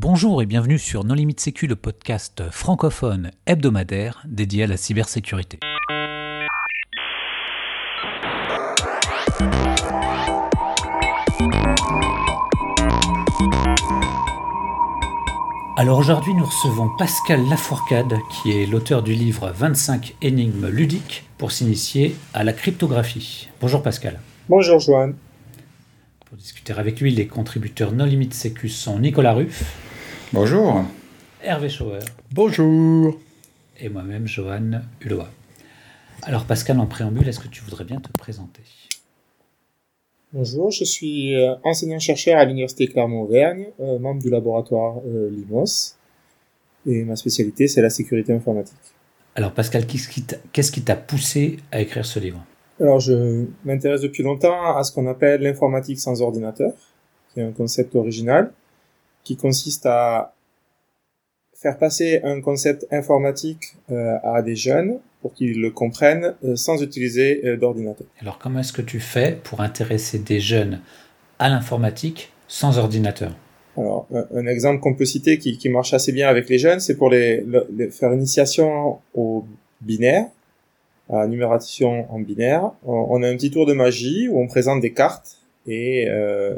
Bonjour et bienvenue sur Non Limite Sécu, le podcast francophone hebdomadaire dédié à la cybersécurité. Alors aujourd'hui, nous recevons Pascal Lafourcade, qui est l'auteur du livre 25 énigmes ludiques pour s'initier à la cryptographie. Bonjour Pascal. Bonjour Joanne. Pour discuter avec lui, les contributeurs Non Limite Sécu sont Nicolas Ruff. Bonjour. Hervé Schauer. Bonjour. Et moi-même, Johan Hulot. Alors Pascal, en préambule, est-ce que tu voudrais bien te présenter? Bonjour, je suis euh, enseignant-chercheur à l'Université Clermont-Auvergne, euh, membre du laboratoire euh, LIMOS, et ma spécialité c'est la sécurité informatique. Alors Pascal, qu'est-ce qui t'a poussé à écrire ce livre? Alors je m'intéresse depuis longtemps à ce qu'on appelle l'informatique sans ordinateur, qui est un concept original, qui consiste à faire passer un concept informatique à des jeunes pour qu'ils le comprennent euh, sans utiliser euh, d'ordinateur. Alors comment est-ce que tu fais pour intéresser des jeunes à l'informatique sans ordinateur? Alors un, exemple qu'on peut citer qui, qui, marche assez bien avec les jeunes, c'est pour les, faire initiation au binaire, à la numération en binaire. On, a un petit tour de magie où on présente des cartes et euh,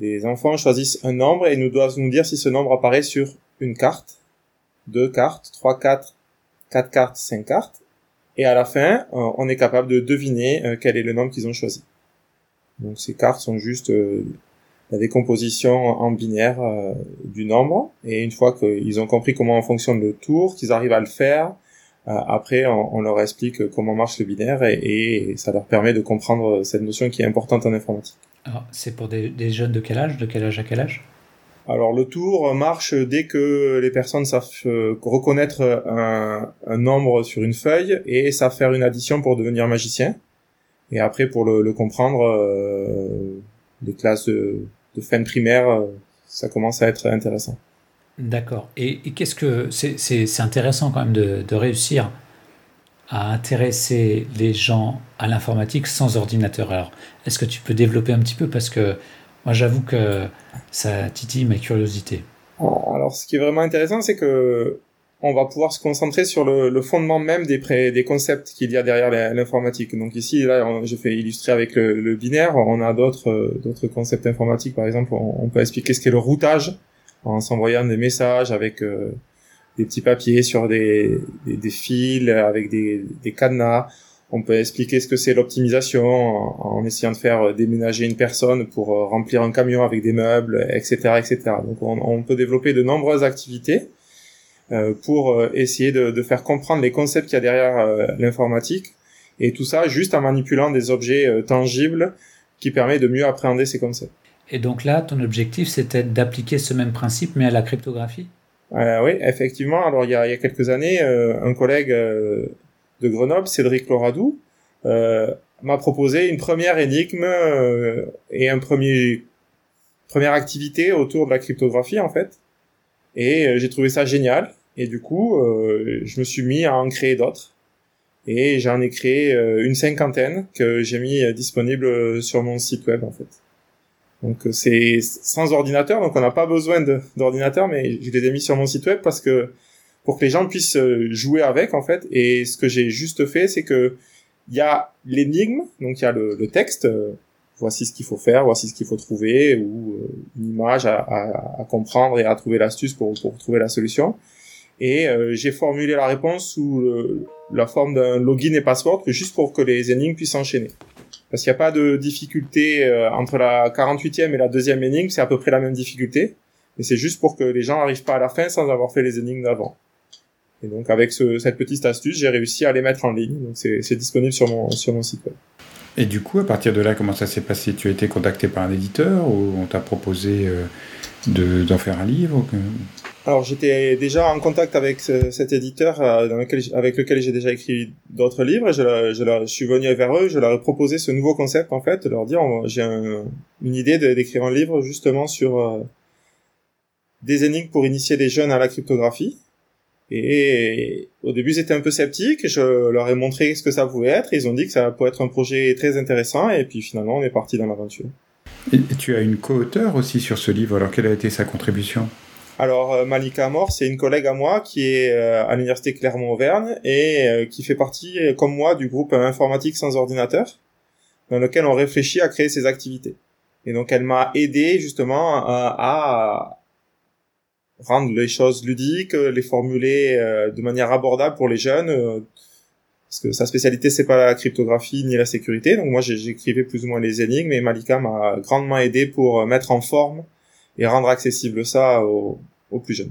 les enfants choisissent un nombre et nous doivent nous dire si ce nombre apparaît sur une carte, deux cartes, trois, quatre, 4 cartes, 5 cartes, et à la fin, euh, on est capable de deviner euh, quel est le nombre qu'ils ont choisi. Donc ces cartes sont juste euh, la décomposition en binaire du nombre, et une fois qu'ils ont compris comment fonctionne le tour, qu'ils arrivent à le faire, après on, leur explique comment marche le binaire, et, ça leur permet de comprendre cette notion qui est importante en informatique. Alors c'est pour des, des jeunes de quel âge? De quel âge à quel âge? Alors le tour marche dès que les personnes savent euh, reconnaître un, nombre sur une feuille et savent faire une addition pour devenir magicien. Et après pour le, comprendre, euh, les classes de, fin primaire, euh, ça commence à être intéressant. D'accord. Et, qu'est-ce que c'est intéressant quand même de, réussir à intéresser les gens à l'informatique sans ordinateur. Alors, est-ce que tu peux développer un petit peu? Parce que moi, j'avoue que ça titille ma curiosité. Alors, ce qui est vraiment intéressant, c'est que on va pouvoir se concentrer sur le, fondement même des, concepts qu'il y a derrière l'informatique. Donc ici, là, je fais illustrer avec le, binaire. On a d'autres concepts informatiques. Par exemple, on, peut expliquer ce qu'est le routage en s'envoyant des messages avec euh, des petits papiers sur des, fils, avec des, des cadenas. On peut expliquer ce que c'est l'optimisation en, essayant de faire déménager une personne pour euh, remplir un camion avec des meubles, etc., etc. Donc on, peut développer de nombreuses activités euh, pour euh, essayer de, faire comprendre les concepts qu'il y a derrière l'informatique et tout ça juste en manipulant des objets tangibles qui permet de mieux appréhender ces concepts. Et donc là, ton objectif, c'était d'appliquer ce même principe, mais à la cryptographie? Oui, effectivement. Alors il y a, il y a quelques années, un collègue de Grenoble, Cédric Loradou, euh, m'a proposé une première énigme euh, et un premier première activité autour de la cryptographie en fait. Et euh, j'ai trouvé ça génial. Et du coup, je me suis mis à en créer d'autres. Et j'en ai créé une cinquantaine que j'ai mis disponible sur mon site web en fait. Donc c'est sans ordinateur, donc on n'a pas besoin d'ordinateur, mais je les ai mis sur mon site web parce que pour que les gens puissent euh, jouer avec en fait. Et ce que j'ai juste fait, c'est que il y a l'énigme, donc il y a le, le texte. Euh, voici ce qu'il faut faire, voici ce qu'il faut trouver, ou euh, une image à, comprendre et à trouver l'astuce pour, pour trouver la solution. Et j'ai formulé la réponse sous la forme d'un login et password, juste pour que les énigmes puissent enchaîner. Parce qu'il n'y a pas de difficulté entre la 48e et la deuxième énigme, c'est à peu près la même difficulté. Mais c'est juste pour que les gens n'arrivent pas à la fin sans avoir fait les énigmes d'avant. Et donc avec ce, cette petite astuce, j'ai réussi à les mettre en ligne. Donc c'est disponible sur mon, sur mon site web. Et du coup, à partir de là, comment ça s'est passé? Tu as été contacté par un éditeur ou on t'a proposé euh, d'en faire un livre Alors j'étais déjà en contact avec cet éditeur euh, avec lequel j'ai déjà écrit d'autres livres. je, je, suis venu vers eux, je leur ai proposé ce nouveau concept en fait, de leur dire j'ai une idée d'écrire un livre justement sur euh, des énigmes pour initier les jeunes à la cryptographie. Et au début, ils étaient un peu sceptiques. Je leur ai montré ce que ça pouvait être. ils ont dit que ça pourrait être un projet très intéressant. Et puis finalement, on est parti dans l'aventure. Et tu as une co-auteur aussi sur ce livre. Alors, quelle a été sa contribution? Alors euh, Malika Amor, c'est une collègue à moi qui est euh, à l'université Clermont-Auvergne et euh, qui fait partie, comme moi, du groupe informatique sans ordinateur, dans lequel on réfléchit à créer ces activités. Et donc elle m'a aidé justement à, rendre les choses ludiques, les formuler de manière abordable pour les jeunes. parce que sa spécialité c'est pas la cryptographie ni la sécurité, donc moi j'écrivais plus ou moins les énigmes et Malika m'a grandement aidé pour mettre en forme et rendre accessible ça aux, plus.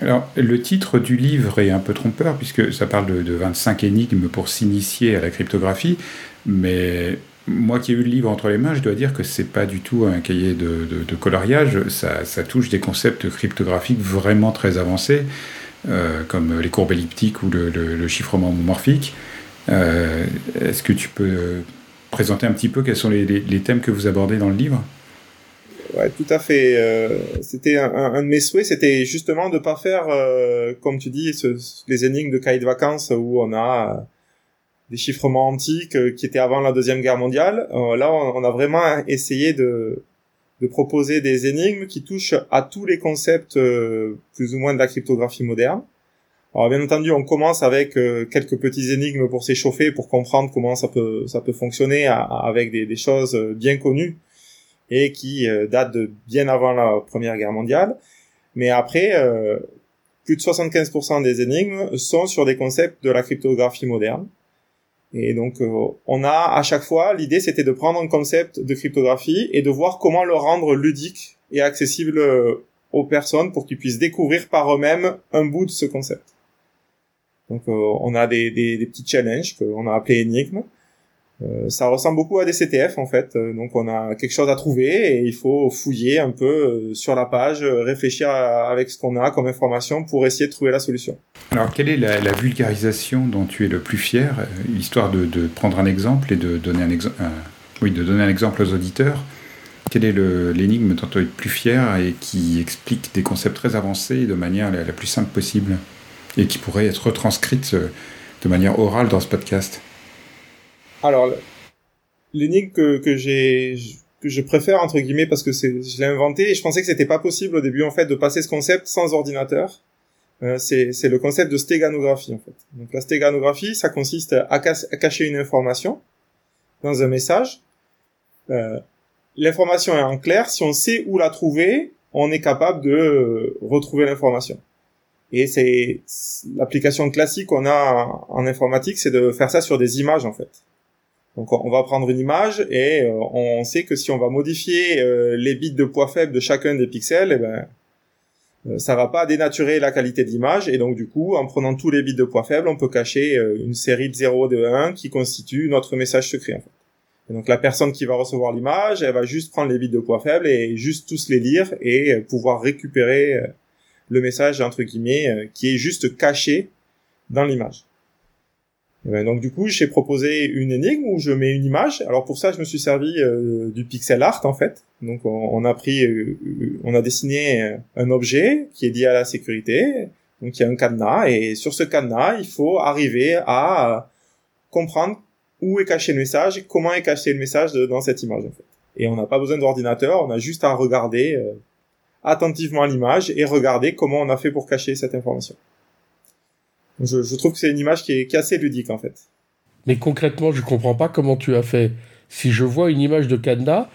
Alors, le titre du livre est un peu trompeur, puisque ça parle de, 25 énigmes pour s'initier à la cryptographie, mais moi qui ai eu le livre entre les mains, je dois dire que c'est pas du tout un cahier de, coloriage, ça, touche des concepts cryptographiques vraiment très avancés, euh, comme les courbes elliptiques ou le, chiffrement homomorphique. Euh, est-ce que tu peux présenter un petit peu quels sont les thèmes que vous abordez dans le livre? Ouais, tout à fait. Euh, c'était un, de mes souhaits, c'était justement de pas faire, euh, comme tu dis, ce, les énigmes de cahier de vacances où on a euh, des chiffrements antiques euh, qui étaient avant la deuxième guerre mondiale. là, on, a vraiment essayé de, de proposer des énigmes qui touchent à tous les concepts plus ou moins de la cryptographie moderne. Alors bien entendu, on commence avec quelques petits énigmes pour s'échauffer, pour comprendre comment ça peut ça peut fonctionner avec des, des choses bien connues et qui euh, date de bien avant la Première Guerre mondiale. Mais après, euh, plus de 75% des énigmes sont sur des concepts de la cryptographie moderne. Et donc, euh, on a à chaque fois, l'idée c'était de prendre un concept de cryptographie et de voir comment le rendre ludique et accessible aux personnes pour qu'ils puissent découvrir par eux-mêmes un bout de ce concept. Donc, on a des, des, des petits challenges qu'on a appelés énigmes euh, ça ressemble beaucoup à des CTF en fait. Euh, donc on a quelque chose à trouver et il faut fouiller un peu euh, sur la page, réfléchir avec ce qu'on a comme information pour essayer de trouver la solution. Alors quelle est la, vulgarisation dont tu es le plus fier, histoire de, prendre un exemple et de donner un, exemple, oui, de donner un exemple aux auditeurs? Quelle est l'énigme dont tu es le plus fier et qui explique des concepts très avancés de manière la, la plus simple possible et qui pourrait être retranscrite de manière orale dans ce podcast? Alors, l'énigme que, que j'ai que je préfère entre guillemets parce que c'est je l'ai inventé et je pensais que c'était pas possible au début en fait de passer ce concept sans ordinateur. Euh, c'est le concept de stéganographie en fait. Donc la stéganographie, ça consiste à, cacher une information dans un message. Euh, L'information est en clair. Si on sait où la trouver, on est capable de retrouver l'information. Et c'est l'application classique qu'on a en informatique, c'est de faire ça sur des images en fait. Donc on va prendre une image et euh, on sait que si on va modifier euh, les bits de poids faible de chacun des pixels, eh ben euh, ça va pas dénaturer la qualité de l'image et donc du coup en prenant tous les bits de poids faible, on peut cacher une série de 0 de 1 qui constitue notre message secret. Et donc la personne qui va recevoir l'image, elle va juste prendre les bits de poids faible et juste tous les lire et pouvoir récupérer le message entre guillemets qui est juste caché dans l'image. Eh ben, donc du coup, j'ai proposé une énigme où je mets une image. Alors pour ça, je me suis servi euh, du pixel art en fait. Donc on, a pris, euh, on a dessiné euh, un objet qui est lié à la sécurité. Donc il y a un cadenas et sur ce cadenas, il faut arriver à comprendre où est caché le message et comment est caché le message dans cette image en fait. Et on n'a pas besoin d'ordinateur, on a juste à regarder attentivement l'image et regarder comment on a fait pour cacher cette information. Je, trouve que c'est une image qui est, assez ludique en fait. Mais concrètement, je comprends pas comment tu as fait. Si je vois une image de cadenas,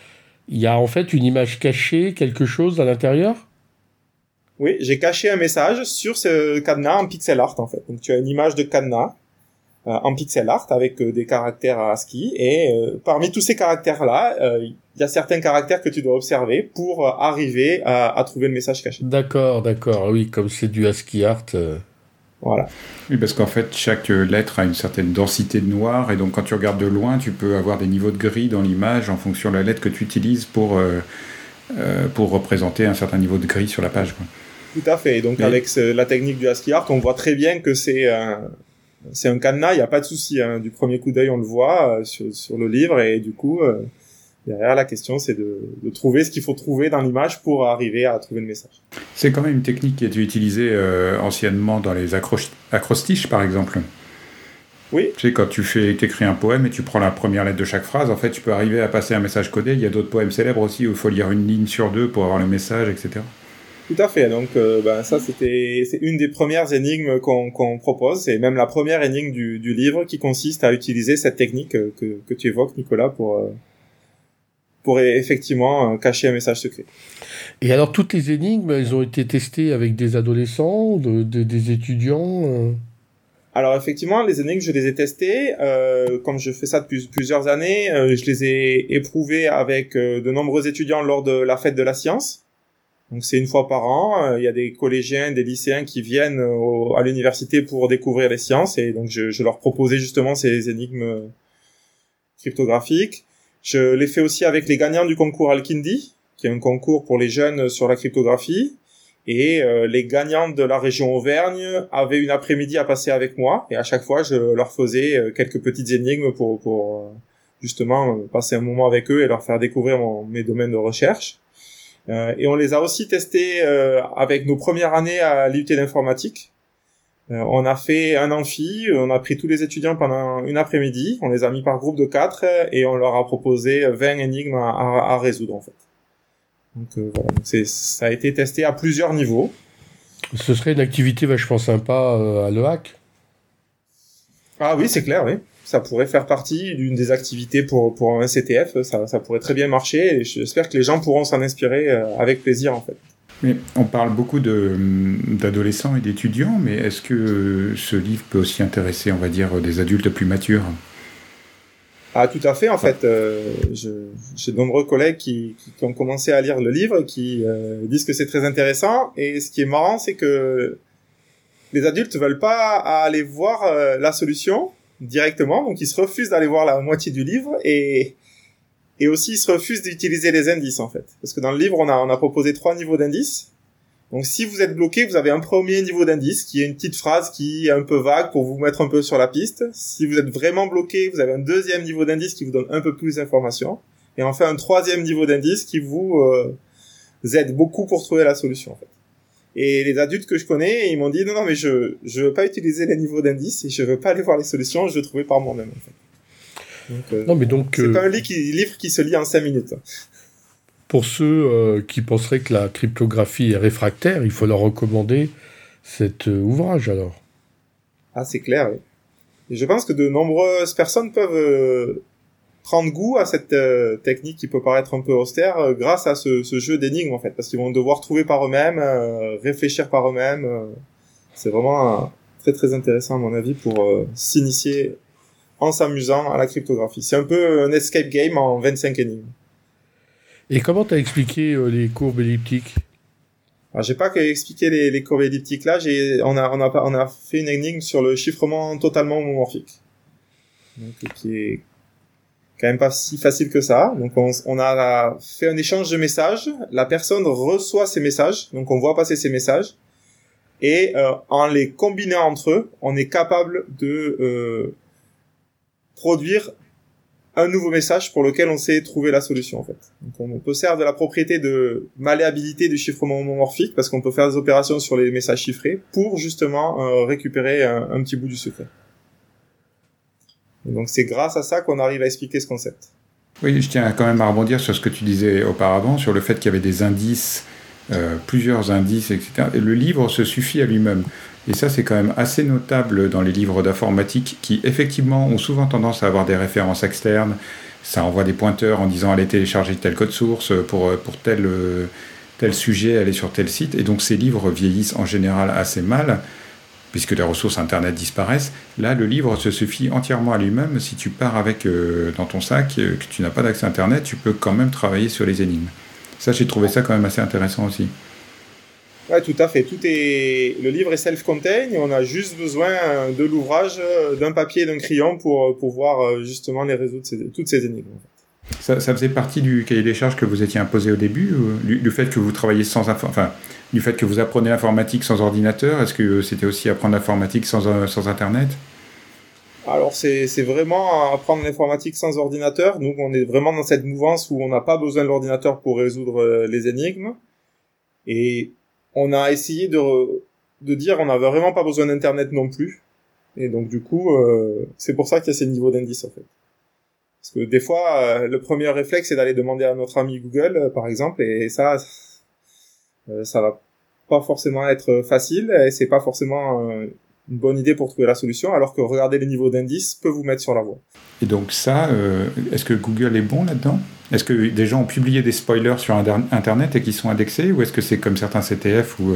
il y a en fait une image cachée, quelque chose à l'intérieur? Oui, j'ai caché un message sur ce cadenas en pixel art en fait. Donc tu as une image de cadenas euh, en pixel art avec euh, des caractères ASCII et euh, parmi tous ces caractères là, il y a certains caractères que tu dois observer pour arriver à, à, trouver le message caché. D'accord, d'accord. Oui, comme c'est du ASCII art. Voilà. Oui, parce qu'en fait, chaque lettre a une certaine densité de noir, et donc quand tu regardes de loin, tu peux avoir des niveaux de gris dans l'image en fonction de la lettre que tu utilises pour, euh, euh, pour représenter un certain niveau de gris sur la page. Tout à fait. Donc avec la technique du ASCII art, on voit très bien que c'est un, c'est un cadenas, il n'y a pas de souci. Hein. Du premier coup d'œil, on le voit euh, sur, sur, le livre, et du coup, Derrière, la question, c'est de, trouver ce qu'il faut trouver dans l'image pour arriver à trouver le message. C'est quand même une technique qui a été utilisée euh, anciennement dans les acrostiches, par exemple. Oui. Tu sais, quand tu fais, écris un poème et tu prends la première lettre de chaque phrase, en fait, tu peux arriver à passer un message codé. Il y a d'autres poèmes célèbres aussi où il faut lire une ligne sur deux pour avoir le message, etc. Tout à fait. Donc, euh, ben, ça, c'était, c'est une des premières énigmes qu'on qu'on propose. C'est même la première énigme du, du livre qui consiste à utiliser cette technique que, que tu évoques, Nicolas, pour euh, pour effectivement euh, cacher un message secret. Et alors, toutes les énigmes, elles ont été testées avec des adolescents, de, des étudiants alors effectivement, les énigmes, je les ai testées. Euh, comme je fais ça depuis plusieurs années, euh, je les ai éprouvées avec euh, de nombreux étudiants lors de la fête de la science. Donc c'est une fois par an. Euh, il y a des collégiens, des lycéens qui viennent à l'université pour découvrir les sciences et donc je, je, leur proposais justement ces énigmes cryptographiques. Je l'ai fait aussi avec les gagnants du concours Al-Kindi, qui est un concours pour les jeunes sur la cryptographie. Et euh, les gagnants de la région Auvergne avaient une après-midi à passer avec moi. Et à chaque fois, je leur faisais euh, quelques petites énigmes pour, pour euh, justement passer un moment avec eux et leur faire découvrir mes domaines de recherche. et on les a aussi testés avec nos premières années à l'IUT d'informatique. On a fait un amphi, on a pris tous les étudiants pendant une après-midi, on les a mis par groupe de quatre et on leur a proposé 20 énigmes à, à résoudre en fait. Donc euh, voilà, ça a été testé à plusieurs niveaux. Ce serait une activité vachement sympa euh, à Le Hack. Ah oui, c'est clair, oui. Ça pourrait faire partie d'une des activités pour, pour un CTF. Ça, ça pourrait très bien marcher et j'espère que les gens pourront s'en inspirer euh, avec plaisir en fait. Mais on parle beaucoup d'adolescents et d'étudiants, mais est-ce que ce livre peut aussi intéresser, on va dire, des adultes plus matures? Ah, tout à fait. En fait, euh, j'ai de nombreux collègues qui, qui, ont commencé à lire le livre, qui euh, disent que c'est très intéressant. Et ce qui est marrant, c'est que les adultes veulent pas aller voir euh, la solution directement, donc ils se refusent d'aller voir la moitié du livre et et aussi ils se refusent d'utiliser les indices en fait, parce que dans le livre on a on a proposé trois niveaux d'indices donc si vous êtes bloqué, vous avez un premier niveau d'indice qui est une petite phrase qui est un peu vague pour vous mettre un peu sur la piste. Si vous êtes vraiment bloqué, vous avez un deuxième niveau d'indice qui vous donne un peu plus d'informations. Et enfin un troisième niveau d'indice qui vous, euh, aide beaucoup pour trouver la solution en fait. Et les adultes que je connais, ils m'ont dit non non mais je je veux pas utiliser les niveaux d'indice et je veux pas aller voir les solutions, je veux trouver par moi-même en fait. Donc, euh, non mais donc c'est pas un livre qui, livre qui se lit en cinq minutes. Pour ceux euh, qui penseraient que la cryptographie est réfractaire, il faut leur recommander cet euh, ouvrage alors. Ah, c'est clair. Oui. Et je pense que de nombreuses personnes peuvent euh, prendre goût à cette technique qui peut paraître un peu austère grâce à ce, ce jeu d'énigmes en fait, parce qu'ils vont devoir trouver par eux-mêmes, réfléchir par eux-mêmes. c'est vraiment très très intéressant à mon avis pour s'initier en s'amusant à la cryptographie. C'est un peu un escape game en 25 énigmes. Et comment t'as expliqué euh, les courbes elliptiques? Alors, j'ai pas expliqué les, les courbes elliptiques là, j'ai, on a, on a, on a fait une énigme sur le chiffrement totalement homomorphique. Donc, qui est quand même pas si facile que ça. Donc, on, on a fait un échange de messages. La personne reçoit ces messages. Donc, on voit passer ces messages. Et, euh, en les combinant entre eux, on est capable de, euh, produire un nouveau message pour lequel on sait trouver la solution en fait. Donc on peut servir de la propriété de malléabilité du chiffrement homomorphique parce qu'on peut faire des opérations sur les messages chiffrés pour justement euh, récupérer un, petit bout du secret. donc c'est grâce à ça qu'on arrive à expliquer ce concept. Oui, je tiens quand même à rebondir sur ce que tu disais auparavant, sur le fait qu'il y avait des indices, euh, plusieurs indices, etc. Et le livre se suffit à lui-même. Et ça, c'est quand même assez notable dans les livres d'informatique qui, effectivement, ont souvent tendance à avoir des références externes. Ça envoie des pointeurs en disant allez télécharger tel code source pour, pour tel, tel sujet, aller sur tel site. Et donc, ces livres vieillissent en général assez mal, puisque les ressources Internet disparaissent. Là, le livre se suffit entièrement à lui-même. Si tu pars avec euh, dans ton sac, euh, que tu n'as pas d'accès Internet, tu peux quand même travailler sur les énigmes. Ça, j'ai trouvé ça quand même assez intéressant aussi. Ouais, tout à fait. Tout est le livre est self-contained et on a juste besoin de l'ouvrage, d'un papier, d'un crayon pour pouvoir euh, justement les résoudre toutes ces énigmes. Ça, ça, faisait partie du cahier des charges que vous étiez imposé au début, du, fait que vous travaillez sans enfin, du fait que vous apprenez l'informatique sans ordinateur? Est-ce que c'était aussi apprendre l'informatique sans, euh, sans internet? Alors c'est vraiment apprendre l'informatique sans ordinateur. Donc on est vraiment dans cette mouvance où on n'a pas besoin de l'ordinateur pour résoudre euh, les énigmes. Et on a essayé de, de dire on n'avait vraiment pas besoin d'internet non plus. Et donc du coup, euh, c'est pour ça qu'il y a ces niveaux d'indices en fait. Parce que des fois, euh, le premier réflexe c'est d'aller demander à notre ami Google, euh, par exemple, et ça, ça va pas forcément être facile et c'est pas forcément une bonne idée pour trouver la solution, alors que regarder les niveaux d'indices peut vous mettre sur la voie. Et donc ça, est-ce que Google est bon là-dedans? Est-ce que des gens ont publié des spoilers sur Internet et qui sont indexés, ou est-ce que c'est comme certains CTF où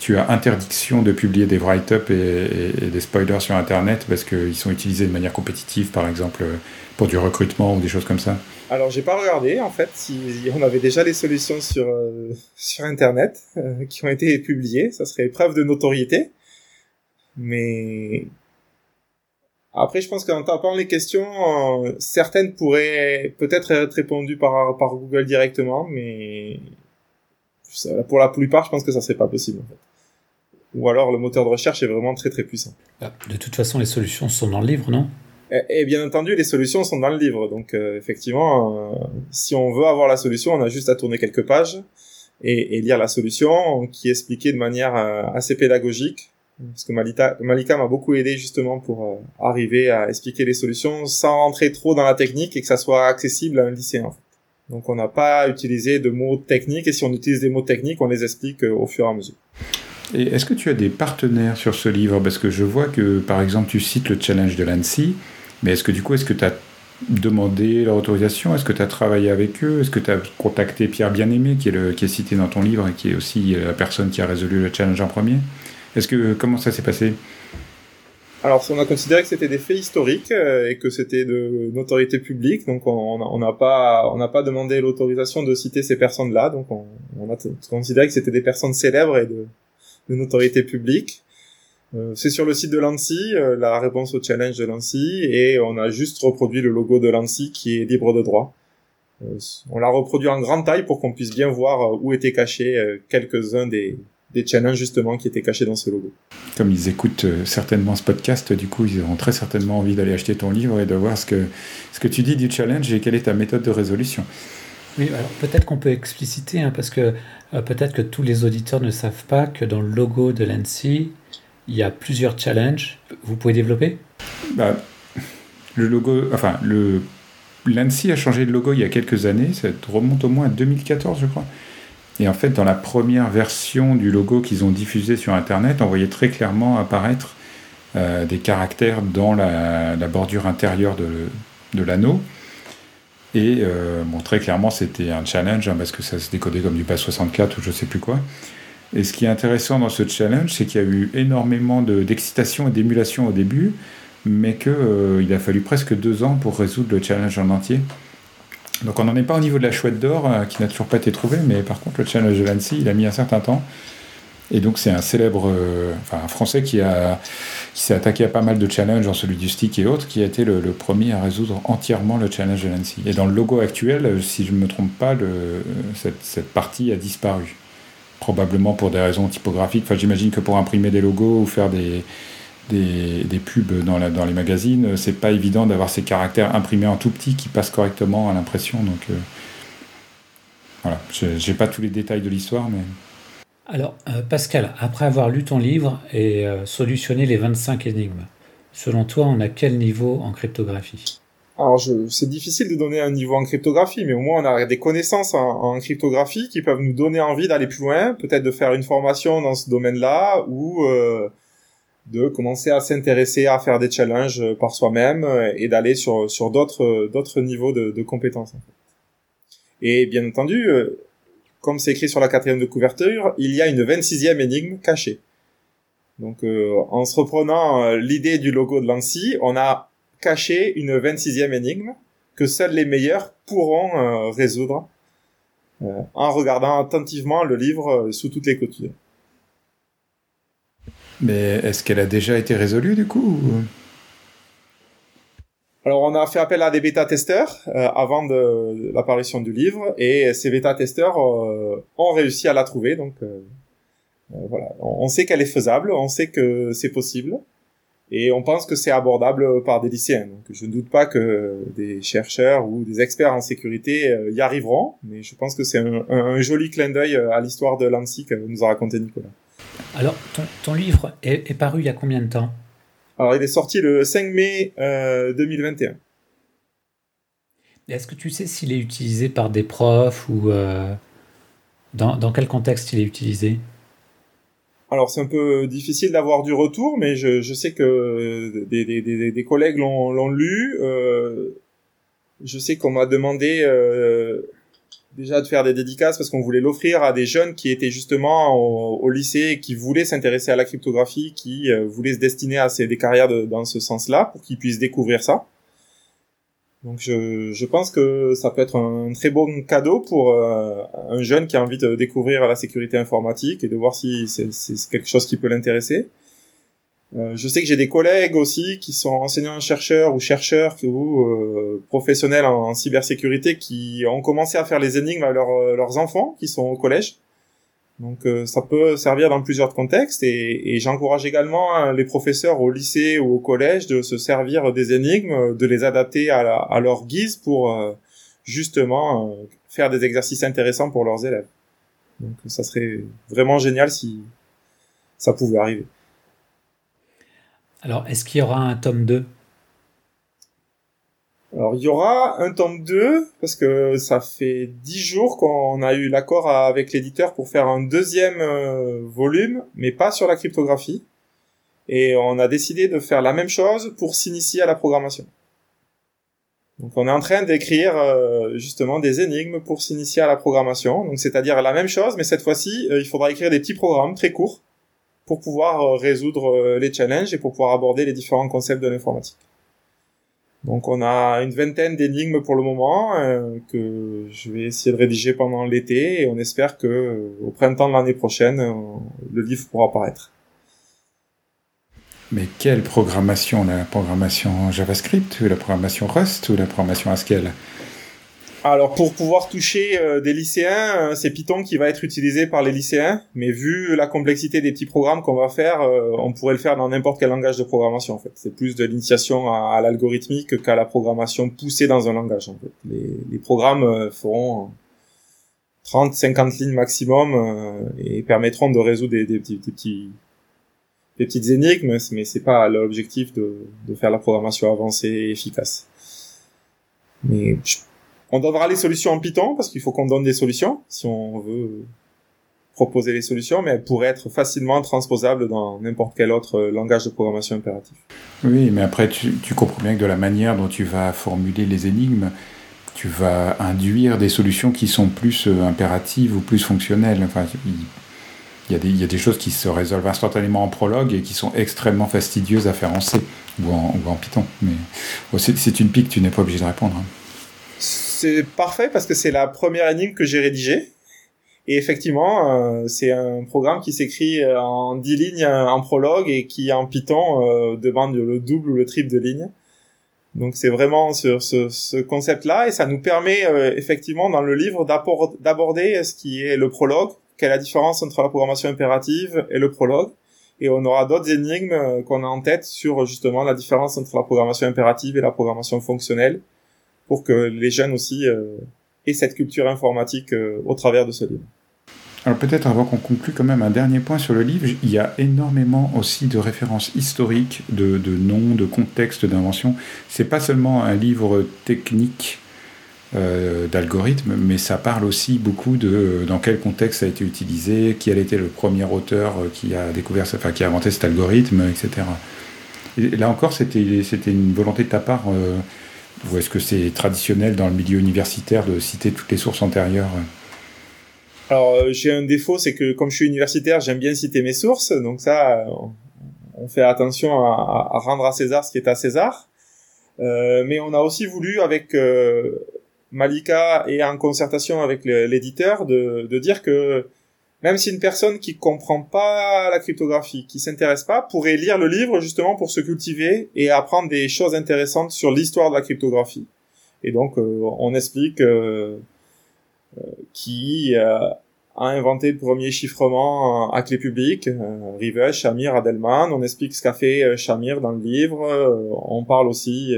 tu as interdiction de publier des write-up et, des spoilers sur Internet parce qu'ils sont utilisés de manière compétitive, par exemple, pour du recrutement ou des choses comme ça? Alors, j'ai pas regardé, en fait, si on avait déjà les solutions sur, euh, sur Internet euh, qui ont été publiées. Ça serait preuve de notoriété. Mais après, je pense qu'en tapant les questions, euh, certaines pourraient peut-être être répondues par, par Google directement, mais pour la plupart, je pense que ça serait pas possible. En fait ou alors le moteur de recherche est vraiment très très puissant. Bah, de toute façon, les solutions sont dans le livre, non? Et, bien entendu, les solutions sont dans le livre. Donc euh, effectivement, euh, si on veut avoir la solution, on a juste à tourner quelques pages et, et lire la solution qui est expliquée de manière assez pédagogique. Parce que Malika, m'a beaucoup aidé justement pour arriver à expliquer les solutions sans rentrer trop dans la technique et que ça soit accessible à un lycéen. Donc on n'a pas utilisé de mots techniques et si on utilise des mots techniques, on les explique au fur et à mesure. Et est-ce que tu as des partenaires sur ce livre? Parce que je vois que, par exemple, tu cites le challenge de l'ANSI, mais est-ce que du coup, est-ce que tu as demandé leur autorisation? Est-ce que tu as travaillé avec eux? Est-ce que tu as contacté Pierre Bien-Aimé, qui, est le, qui est cité dans ton livre et qui est aussi la personne qui a résolu le challenge en premier? Est-ce que comment ça s'est passé alors, on a considéré que c'était des faits historiques euh, et que c'était de notoriété publique, donc on n'a pas on n'a pas demandé l'autorisation de citer ces personnes-là, donc on, a considéré que c'était des personnes célèbres et de, de notoriété publique. Euh, c'est sur le site de l'ANSI, euh, la réponse au challenge de l'ANSI, et on a juste reproduit le logo de l'ANSI qui est libre de droit. On l'a reproduit en grande taille pour qu'on puisse bien voir où étaient cachés quelques-uns des, des challenges justement qui étaient cachés dans ce logo. Comme ils écoutent certainement ce podcast, du coup ils auront très certainement envie d'aller acheter ton livre et de voir ce que, ce que tu dis du challenge et quelle est ta méthode de résolution. Oui, alors peut-être qu'on peut expliciter, hein, parce que euh, peut-être que tous les auditeurs ne savent pas que dans le logo de l'ANSI, il y a plusieurs challenges. Vous pouvez développer? Bah, Le logo, enfin, le, l'ANSI a changé de logo il y a quelques années, ça remonte au moins à 2014, je crois. Et en fait, dans la première version du logo qu'ils ont diffusé sur Internet, on voyait très clairement apparaître euh, des caractères dans la, bordure intérieure de, l'anneau. Et euh, bon, très clairement, c'était un challenge hein, parce que ça se décodait comme du PAS 64 ou je sais plus quoi. Et ce qui est intéressant dans ce challenge, c'est qu'il y a eu énormément d'excitation et d'émulation au début, mais qu'il euh, a fallu presque deux ans pour résoudre le challenge en entier. Donc on n'en est pas au niveau de la chouette d'or, euh, qui n'a toujours pas été trouvée, mais par contre le challenge de l'ANSI, il a mis un certain temps. Et donc c'est un célèbre, euh, enfin un Français qui qui s'est attaqué à pas mal de challenges, genre celui du stick et autres, qui a été le, premier à résoudre entièrement le challenge de l'ANSI. Et dans le logo actuel, euh, si je ne me trompe pas, cette, cette, partie a disparu. Probablement pour des raisons typographiques. Enfin, j'imagine que pour imprimer des logos ou faire des, des, des pubs dans, la, dans les magazines, c'est pas évident d'avoir ces caractères imprimés en tout petit qui passent correctement à l'impression. Donc euh, voilà, j'ai pas tous les détails de l'histoire, mais. Alors, euh, Pascal, après avoir lu ton livre et euh, solutionné les 25 énigmes, selon toi, on a quel niveau en cryptographie? Alors, c'est difficile de donner un niveau en cryptographie, mais au moins on a des connaissances en, cryptographie qui peuvent nous donner envie d'aller plus loin, peut-être de faire une formation dans ce domaine-là, ou euh, de commencer à s'intéresser à faire des challenges par soi-même et d'aller sur, sur d'autres, d'autres niveaux de, compétences. Et bien entendu, comme c'est écrit sur la quatrième de couverture, il y a une 26e énigme cachée. Donc euh, en se reprenant euh, l'idée du logo de l'ANSI, on a caché une 26e énigme que seuls les meilleurs pourront euh, résoudre en regardant attentivement le livre sous toutes les coutures. Mais est-ce qu'elle a déjà été résolue du coup alors on a fait appel à des bêta-testeurs euh, avant de, l'apparition du livre et ces bêta-testeurs euh, ont réussi à la trouver. Donc euh, voilà, on, sait qu'elle est faisable, on sait que c'est possible et on pense que c'est abordable par des lycéens. Donc je ne doute pas que des chercheurs ou des experts en sécurité y arriveront, mais je pense que c'est un, joli clin d'œil à l'histoire de l'ANSI que nous a raconté Nicolas. Alors ton, livre est paru il y a combien de temps? Alors, il est sorti le 5 mai 2021. Euh, est-ce que tu sais s'il est utilisé par des profs ou euh, dans, quel contexte il est utilisé? Alors c'est un peu difficile d'avoir du retour, mais je, je sais que des, des, des, des collègues l'ont lu. Euh, je sais qu'on m'a demandé déjà de faire des dédicaces parce qu'on voulait l'offrir à des jeunes qui étaient justement au, lycée et qui voulaient s'intéresser à la cryptographie, qui euh, voulaient se destiner à ces, des carrières dans ce sens-là pour qu'ils puissent découvrir ça. Donc je, je, pense que ça peut être un très bon cadeau pour euh, un jeune qui a envie de découvrir la sécurité informatique et de voir si c'est quelque chose qui peut l'intéresser. Euh, je sais que j'ai des collègues aussi qui sont enseignants-chercheurs ou chercheurs ou euh, professionnels en, cybersécurité qui ont commencé à faire les énigmes à leurs enfants qui sont au collège donc euh, ça peut servir dans plusieurs contextes et, et j'encourage également hein, les professeurs au lycée ou au collège de se servir des énigmes, de les adapter à, à leur guise pour euh, justement euh, faire des exercices intéressants pour leurs élèves. Donc ça serait vraiment génial si ça pouvait arriver. Alors est-ce qu'il y aura un tome 2 alors il y aura un tome 2 parce que ça fait dix jours qu'on a eu l'accord avec l'éditeur pour faire un deuxième euh, volume, mais pas sur la cryptographie. Et on a décidé de faire la même chose pour s'initier à la programmation. Donc on est en train d'écrire euh, justement des énigmes pour s'initier à la programmation. Donc c'est-à-dire la même chose, mais cette fois-ci, euh, il faudra écrire des petits programmes très courts pour pouvoir résoudre les challenges et pour pouvoir aborder les différents concepts de l'informatique. Donc on a une vingtaine d'énigmes pour le moment euh, que je vais essayer de rédiger pendant l'été et on espère que euh, au printemps de l'année prochaine euh, le livre pourra apparaître. Mais quelle programmation? La programmation JavaScript ou la programmation Rust ou la programmation Haskell? Alors pour pouvoir toucher euh, des lycéens, euh, c'est Python qui va être utilisé par les lycéens, mais vu la complexité des petits programmes qu'on va faire, euh, on pourrait le faire dans n'importe quel langage de programmation en fait. C'est plus de l'initiation à, l'algorithmique qu'à la programmation poussée dans un langage en fait. Les, programmes feront 30 50 lignes maximum et permettront de résoudre des, petits, petits des petites énigmes, mais c'est pas l'objectif de, de faire la programmation avancée et efficace. Mais on donnera les solutions en Python parce qu'il faut qu'on donne des solutions si on veut proposer les solutions, mais elles pourraient être facilement transposables dans n'importe quel autre euh, langage de programmation impératif. Oui, mais après, tu, comprends bien que de la manière dont tu vas formuler les énigmes, tu vas induire des solutions qui sont plus euh, impératives ou plus fonctionnelles. Enfin, il y, a des, il y, a des, choses qui se résolvent instantanément en prologue et qui sont extrêmement fastidieuses à faire en C ou en, ou en Python. Mais c'est une pique, tu n'es pas obligé de répondre. Hein c'est parfait parce que c'est la première énigme que j'ai rédigée. Et effectivement, euh, c'est un programme qui s'écrit euh, en 10 lignes euh, en prologue et qui en Python demande le double ou le triple de lignes. Donc c'est vraiment sur ce, concept-là et ça nous permet effectivement dans le livre d'aborder ce qui est le prologue, quelle est la différence entre la programmation impérative et le prologue. Et on aura d'autres énigmes qu'on a en tête sur justement la différence entre la programmation impérative et la programmation fonctionnelle pour que les jeunes aussi euh, aient cette culture informatique euh, au travers de ce livre. Alors peut-être avant qu'on conclue quand même un dernier point sur le livre, il y a énormément aussi de références historiques, de, noms, de contextes d'invention. C'est pas seulement un livre technique euh, d'algorithme, mais ça parle aussi beaucoup de dans quel contexte ça a été utilisé, qui a été le premier auteur qui a découvert, enfin qui a inventé cet algorithme, etc. Et là encore, c'était une volonté de ta part ou est-ce que c'est traditionnel dans le milieu universitaire de citer toutes les sources antérieures Alors euh, j'ai un défaut, c'est que comme je suis universitaire, j'aime bien citer mes sources, donc ça, on fait attention à, rendre à César ce qui est à César. Euh, mais on a aussi voulu avec euh, Malika et en concertation avec l'éditeur de, de dire que même si une personne qui comprend pas la cryptographie, qui s'intéresse pas, pourrait lire le livre justement pour se cultiver et apprendre des choses intéressantes sur l'histoire de la cryptographie. Et donc, euh, on explique euh, euh, qui a inventé le premier chiffrement à clé publique, Rivet, Shamir, Adelman. On explique ce qu'a fait Shamir dans le livre. on parle aussi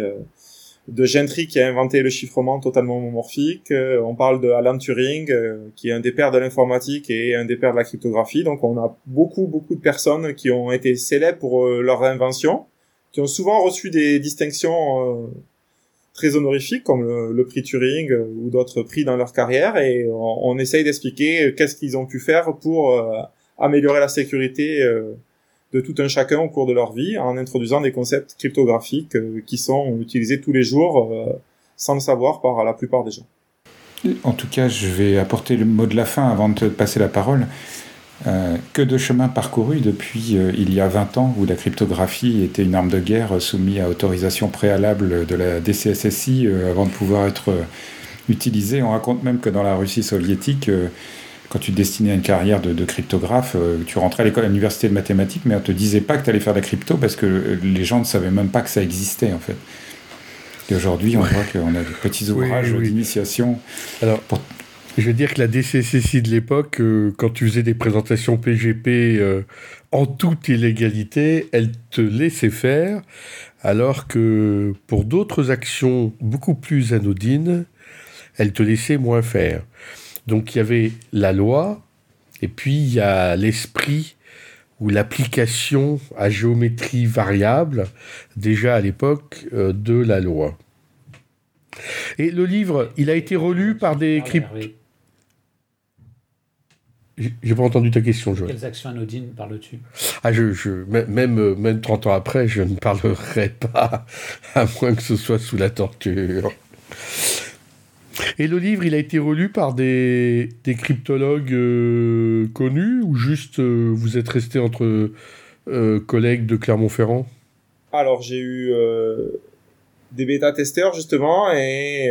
de Gentry qui a inventé le chiffrement totalement homomorphique. Euh, on parle de Alan Turing euh, qui est un des pères de l'informatique et un des pères de la cryptographie. Donc on a beaucoup beaucoup de personnes qui ont été célèbres pour euh, leur invention, qui ont souvent reçu des distinctions très honorifiques comme le, prix Turing ou d'autres prix dans leur carrière et on, essaye d'expliquer qu'est-ce qu'ils ont pu faire pour améliorer la sécurité de tout un chacun au cours de leur vie en introduisant des concepts cryptographiques qui sont utilisés tous les jours sans le savoir par la plupart des gens. En tout cas, je vais apporter le mot de la fin avant de te passer la parole. Euh, que de chemin parcouru depuis euh, il y a 20 ans où la cryptographie était une arme de guerre soumise à autorisation préalable de la DCSSI euh, avant de pouvoir être utilisée. On raconte même que dans la Russie soviétique, quand tu te destinais à une carrière de, cryptographe, tu rentrais à l'école à l'université de mathématiques, mais on ne te disait pas que tu allais faire de la crypto parce que les gens ne savaient même pas que ça existait en fait. Et aujourd'hui, on voit qu'on a des petits ouvrages d'initiation. Alors, je veux dire que la DCCC de l'époque, euh, quand tu faisais des présentations PGP euh, en toute illégalité, elle te laissait faire, alors que pour d'autres actions beaucoup plus anodines, elle te laissait moins faire. Donc il y avait la loi, et puis il y a l'esprit ou l'application à géométrie variable, déjà à l'époque euh, de la loi. Et le livre, il a été relu par des cryptes. J'ai pas entendu ta question, Joël. Quelles actions anodines parles-tu? Ah, je, je, même, même 30 ans après, je ne parlerai pas, à moins que ce soit sous la torture. Et le livre, il a été relu par des, cryptologues euh, connus ou juste euh, vous êtes resté entre euh, collègues de Clermont-Ferrand? Alors, j'ai eu des bêta-testeurs justement et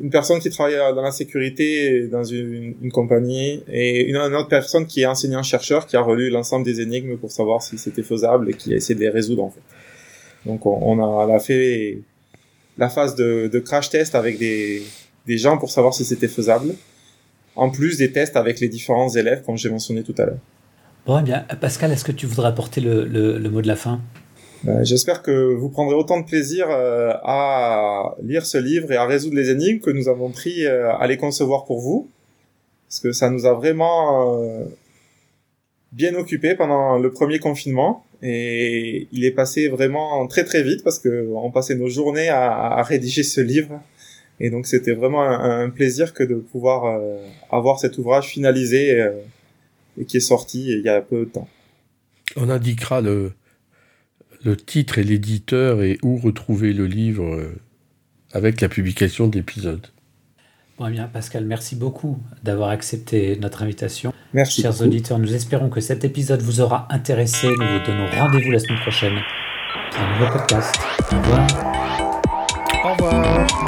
une personne qui travaille dans la sécurité dans une, compagnie et une, autre personne qui est enseignant-chercheur qui a relu l'ensemble des énigmes pour savoir si c'était faisable et qui a essayé de les résoudre en fait. Donc on a, fait la phase de, de, crash test avec des, des gens pour savoir si c'était faisable, en plus des tests avec les différents élèves comme j'ai mentionné tout à l'heure. Bon, eh bien, Pascal, est-ce que tu voudrais apporter le, le, le mot de la fin? Euh, j'espère que vous prendrez autant de plaisir euh, à lire ce livre et à résoudre les énigmes que nous avons pris euh, à les concevoir pour vous. Parce que ça nous a vraiment bien occupé pendant le premier confinement. Et il est passé vraiment très très vite parce que on passait nos journées à, rédiger ce livre. Et donc c'était vraiment un, plaisir que de pouvoir avoir cet ouvrage finalisé et qui est sorti il y a peu de temps. On indiquera le, le titre et l'éditeur et où retrouver le livre euh, avec la publication de l'épisode. Bon, eh bien, Pascal, merci beaucoup d'avoir accepté notre invitation. Merci. Chers auditeurs, nous espérons que cet épisode vous aura intéressé. Nous vous donnons rendez-vous la semaine prochaine pour un nouveau podcast. Au revoir. Au revoir.